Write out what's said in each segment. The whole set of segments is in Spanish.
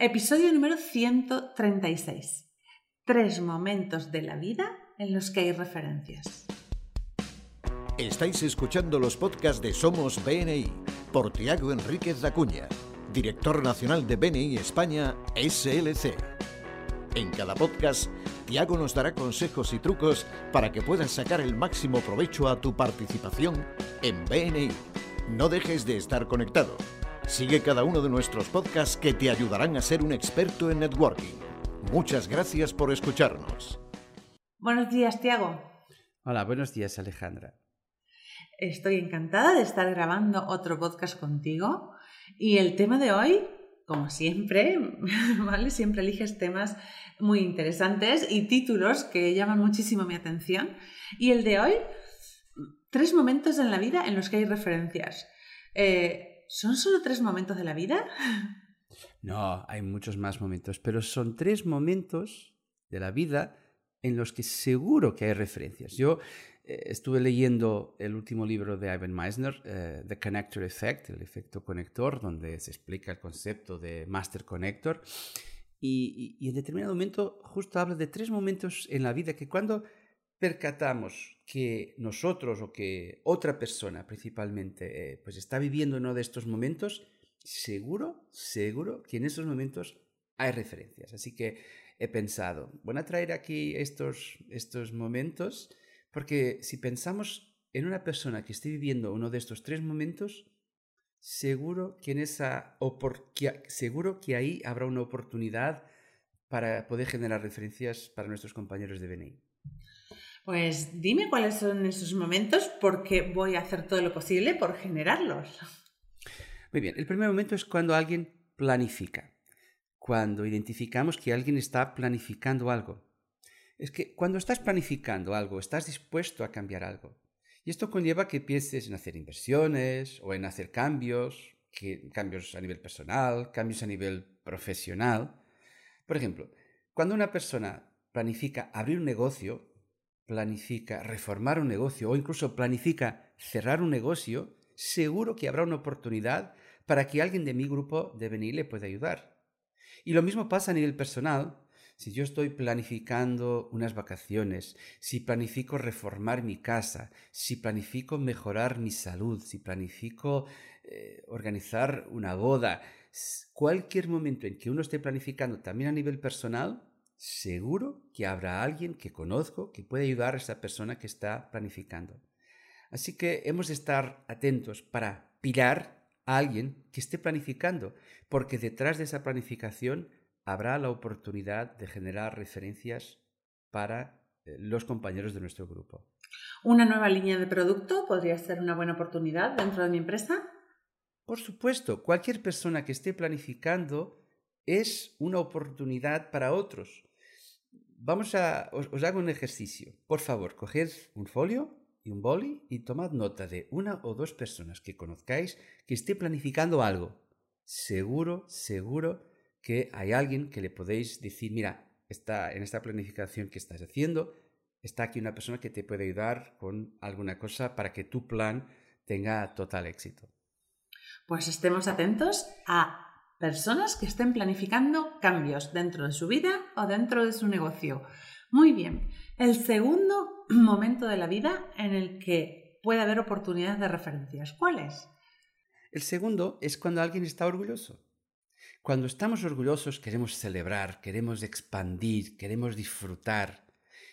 Episodio número 136. Tres momentos de la vida en los que hay referencias. Estáis escuchando los podcasts de Somos BNI por Tiago Enríquez Acuña, director nacional de BNI España SLC. En cada podcast, Tiago nos dará consejos y trucos para que puedas sacar el máximo provecho a tu participación en BNI. No dejes de estar conectado. Sigue cada uno de nuestros podcasts que te ayudarán a ser un experto en networking. Muchas gracias por escucharnos. Buenos días, Tiago. Hola, buenos días, Alejandra. Estoy encantada de estar grabando otro podcast contigo y el tema de hoy, como siempre, ¿vale? Siempre eliges temas muy interesantes y títulos que llaman muchísimo mi atención. Y el de hoy, tres momentos en la vida en los que hay referencias. Eh, ¿Son solo tres momentos de la vida? No, hay muchos más momentos, pero son tres momentos de la vida en los que seguro que hay referencias. Yo eh, estuve leyendo el último libro de Ivan Meisner, eh, The Connector Effect, el efecto conector, donde se explica el concepto de Master Connector. Y, y en determinado momento justo habla de tres momentos en la vida que cuando percatamos que nosotros o que otra persona principalmente eh, pues está viviendo uno de estos momentos, seguro, seguro que en esos momentos hay referencias. Así que he pensado, voy a traer aquí estos, estos momentos porque si pensamos en una persona que esté viviendo uno de estos tres momentos, seguro que, en esa seguro que ahí habrá una oportunidad para poder generar referencias para nuestros compañeros de BNI. Pues dime cuáles son esos momentos porque voy a hacer todo lo posible por generarlos. Muy bien, el primer momento es cuando alguien planifica, cuando identificamos que alguien está planificando algo. Es que cuando estás planificando algo, estás dispuesto a cambiar algo. Y esto conlleva que pienses en hacer inversiones o en hacer cambios, cambios a nivel personal, cambios a nivel profesional. Por ejemplo, cuando una persona planifica abrir un negocio, planifica reformar un negocio o incluso planifica cerrar un negocio, seguro que habrá una oportunidad para que alguien de mi grupo de venir le pueda ayudar. Y lo mismo pasa a nivel personal. Si yo estoy planificando unas vacaciones, si planifico reformar mi casa, si planifico mejorar mi salud, si planifico eh, organizar una boda, cualquier momento en que uno esté planificando también a nivel personal, seguro que habrá alguien que conozco que puede ayudar a esa persona que está planificando. Así que hemos de estar atentos para pillar a alguien que esté planificando, porque detrás de esa planificación habrá la oportunidad de generar referencias para eh, los compañeros de nuestro grupo. ¿Una nueva línea de producto podría ser una buena oportunidad dentro de mi empresa? Por supuesto, cualquier persona que esté planificando es una oportunidad para otros. Vamos a, os, hago un ejercicio. Por favor, coged un folio y un boli y tomad nota de una o dos personas que conozcáis que esté planificando algo. Seguro, seguro que hay alguien que le podéis decir, mira, está en esta planificación que estás haciendo, está aquí una persona que te puede ayudar con alguna cosa para que tu plan tenga total éxito. Pues estemos atentos a personas que estén planificando cambios dentro de su vida o dentro de su negocio. Muy bien, el segundo momento de la vida en el que puede haber oportunidades de referencias, ¿cuál es? El segundo es cuando alguien está orgulloso. Cuando estamos orgullosos queremos celebrar, queremos expandir, queremos disfrutar.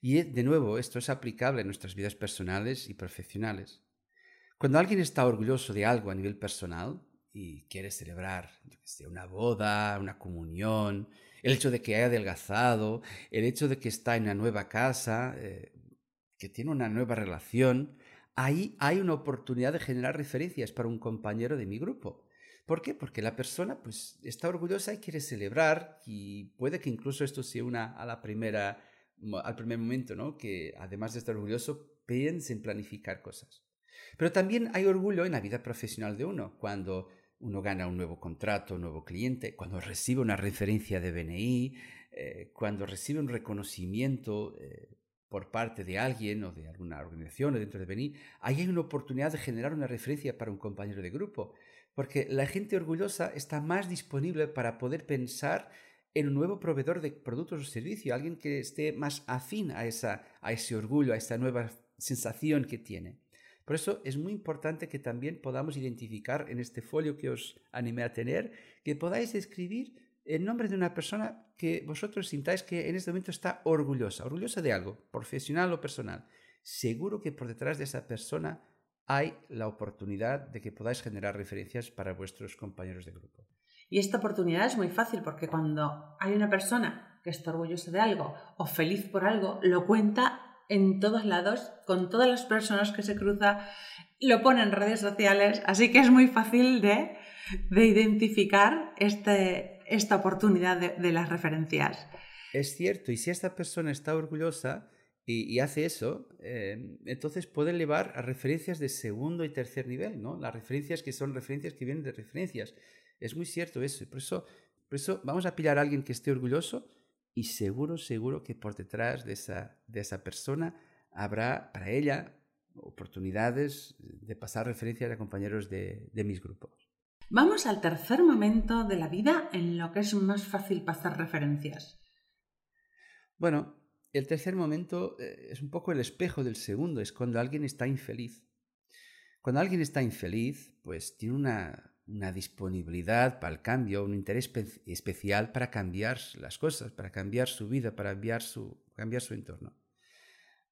Y de nuevo, esto es aplicable en nuestras vidas personales y profesionales. Cuando alguien está orgulloso de algo a nivel personal, y quiere celebrar una boda, una comunión, el hecho de que haya adelgazado, el hecho de que está en una nueva casa, eh, que tiene una nueva relación, ahí hay una oportunidad de generar referencias para un compañero de mi grupo. ¿Por qué? Porque la persona pues, está orgullosa y quiere celebrar y puede que incluso esto sea una a la primera, al primer momento, ¿no? que además de estar orgulloso, piense en planificar cosas. Pero también hay orgullo en la vida profesional de uno, cuando uno gana un nuevo contrato, un nuevo cliente, cuando recibe una referencia de BNI, eh, cuando recibe un reconocimiento eh, por parte de alguien o de alguna organización o dentro de BNI, ahí hay una oportunidad de generar una referencia para un compañero de grupo. Porque la gente orgullosa está más disponible para poder pensar en un nuevo proveedor de productos o servicios, alguien que esté más afín a, esa, a ese orgullo, a esta nueva sensación que tiene. Por eso es muy importante que también podamos identificar en este folio que os animé a tener, que podáis escribir el nombre de una persona que vosotros sintáis que en este momento está orgullosa, orgullosa de algo, profesional o personal. Seguro que por detrás de esa persona hay la oportunidad de que podáis generar referencias para vuestros compañeros de grupo. Y esta oportunidad es muy fácil porque cuando hay una persona que está orgullosa de algo o feliz por algo, lo cuenta en todos lados, con todas las personas que se cruza, lo pone en redes sociales, así que es muy fácil de, identificar este, esta oportunidad de, las referencias. Es cierto, y si esta persona está orgullosa y, hace eso, eh, entonces puede elevar a referencias de segundo y tercer nivel, ¿no? Las referencias que son referencias que vienen de referencias. Es muy cierto eso, y por eso, por eso vamos a pillar a alguien que esté orgulloso y seguro, seguro que por detrás de esa, de esa persona habrá para ella oportunidades de pasar referencias a compañeros de, de mis grupos. Vamos al tercer momento de la vida en lo que es más fácil pasar referencias. Bueno, el tercer momento eh, es un poco el espejo del segundo, es cuando alguien está infeliz. Cuando alguien está infeliz, pues tiene una una disponibilidad para el cambio, un interés especial para cambiar las cosas, para cambiar su vida, para cambiar su, cambiar su entorno.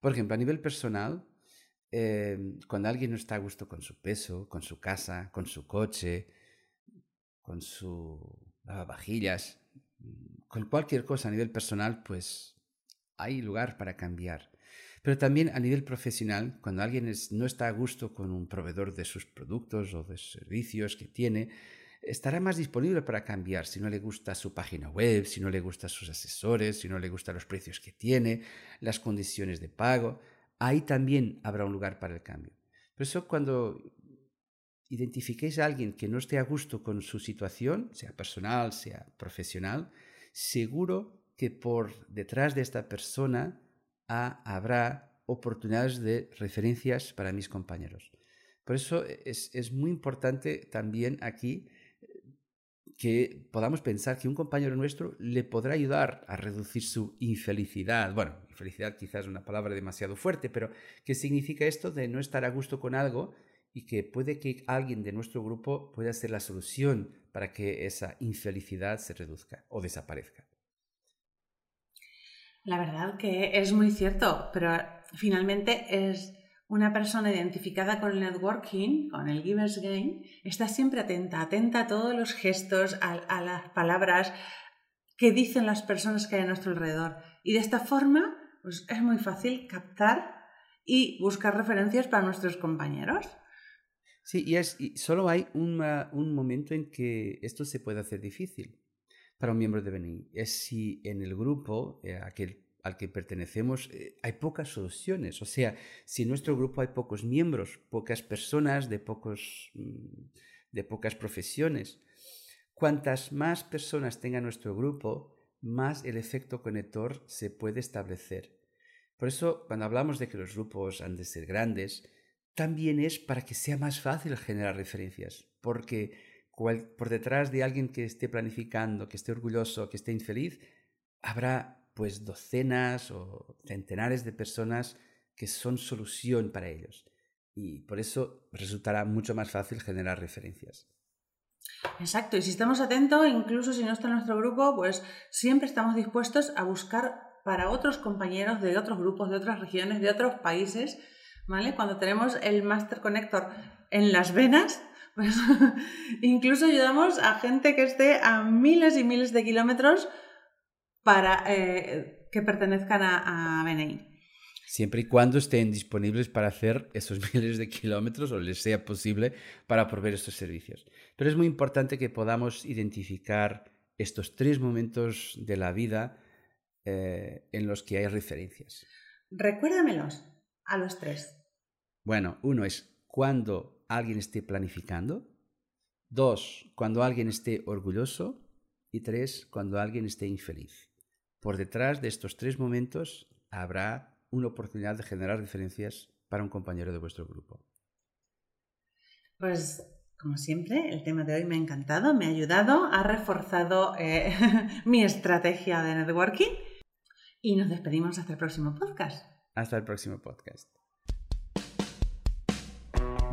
Por ejemplo, a nivel personal, em, cuando alguien no está a gusto con su peso, con su casa, con su coche, con su lavavajillas, con cualquier cosa a nivel personal, pues hay lugar para cambiar. Pero también a nivel profesional, cuando alguien no está a gusto con un proveedor de sus productos o de servicios que tiene, estará más disponible para cambiar si no le gusta su página web, si no le gustan sus asesores, si no le gustan los precios que tiene, las condiciones de pago. Ahí también habrá un lugar para el cambio. Por eso cuando identifiquéis a alguien que no esté a gusto con su situación, sea personal, sea profesional, seguro que por detrás de esta persona habrá oportunidades de referencias para mis compañeros. Por eso es, muy importante también aquí eh, que podamos pensar que un compañero nuestro le podrá ayudar a reducir su infelicidad. Bueno, infelicidad quizás es una palabra demasiado fuerte, pero ¿qué significa esto de no estar a gusto con algo y que puede que alguien de nuestro grupo pueda ser la solución para que esa infelicidad se reduzca o desaparezca? La verdad que es muy cierto, pero finalmente es una persona identificada con el networking, con el Givers Game, está siempre atenta, atenta a todos los gestos, a, las palabras que dicen las personas que hay a nuestro alrededor. Y de esta forma, pues es muy fácil captar y buscar referencias para nuestros compañeros. Sí, y, es, solo hay un, un momento en que esto se puede hacer difícil para un miembro de BNI es si en el grupo eh, aquel, al que pertenecemos eh, hay pocas soluciones. O sea, si en nuestro grupo hay pocos miembros, pocas personas de, pocos, mm, de pocas profesiones, cuantas más personas tenga nuestro grupo, más el efecto conector se puede establecer. Por eso, cuando hablamos de que los grupos han de ser grandes, también es para que sea más fácil generar referencias, porque por detrás de alguien que esté planificando, que esté orgulloso, que esté infeliz, habrá pues docenas o centenares de personas que son solución para ellos. Y por eso resultará mucho más fácil generar referencias. Exacto, y si estamos atentos, incluso si no está en nuestro grupo, pues siempre estamos dispuestos a buscar para otros compañeros de otros grupos, de otras regiones, de otros países, ¿vale? Cuando tenemos el Master Connector en las venas, pues incluso ayudamos a gente que esté a miles y miles de kilómetros para eh, que pertenezcan a, a BNI. Siempre y cuando estén disponibles para hacer esos miles de kilómetros o les sea posible para proveer estos servicios. Pero es muy importante que podamos identificar estos tres momentos de la vida eh, en los que hay referencias. Recuérdamelos a los tres. Bueno, uno es cuando alguien esté planificando. Dos, cuando alguien esté orgulloso. Y tres, cuando alguien esté infeliz. Por detrás de estos tres momentos habrá una oportunidad de generar diferencias para un compañero de vuestro grupo. Pues Como siempre, el tema de hoy me ha encantado, me ha ayudado, ha reforzado eh, mi estrategia de networking y nos despedimos hasta el próximo podcast. Hasta el próximo podcast.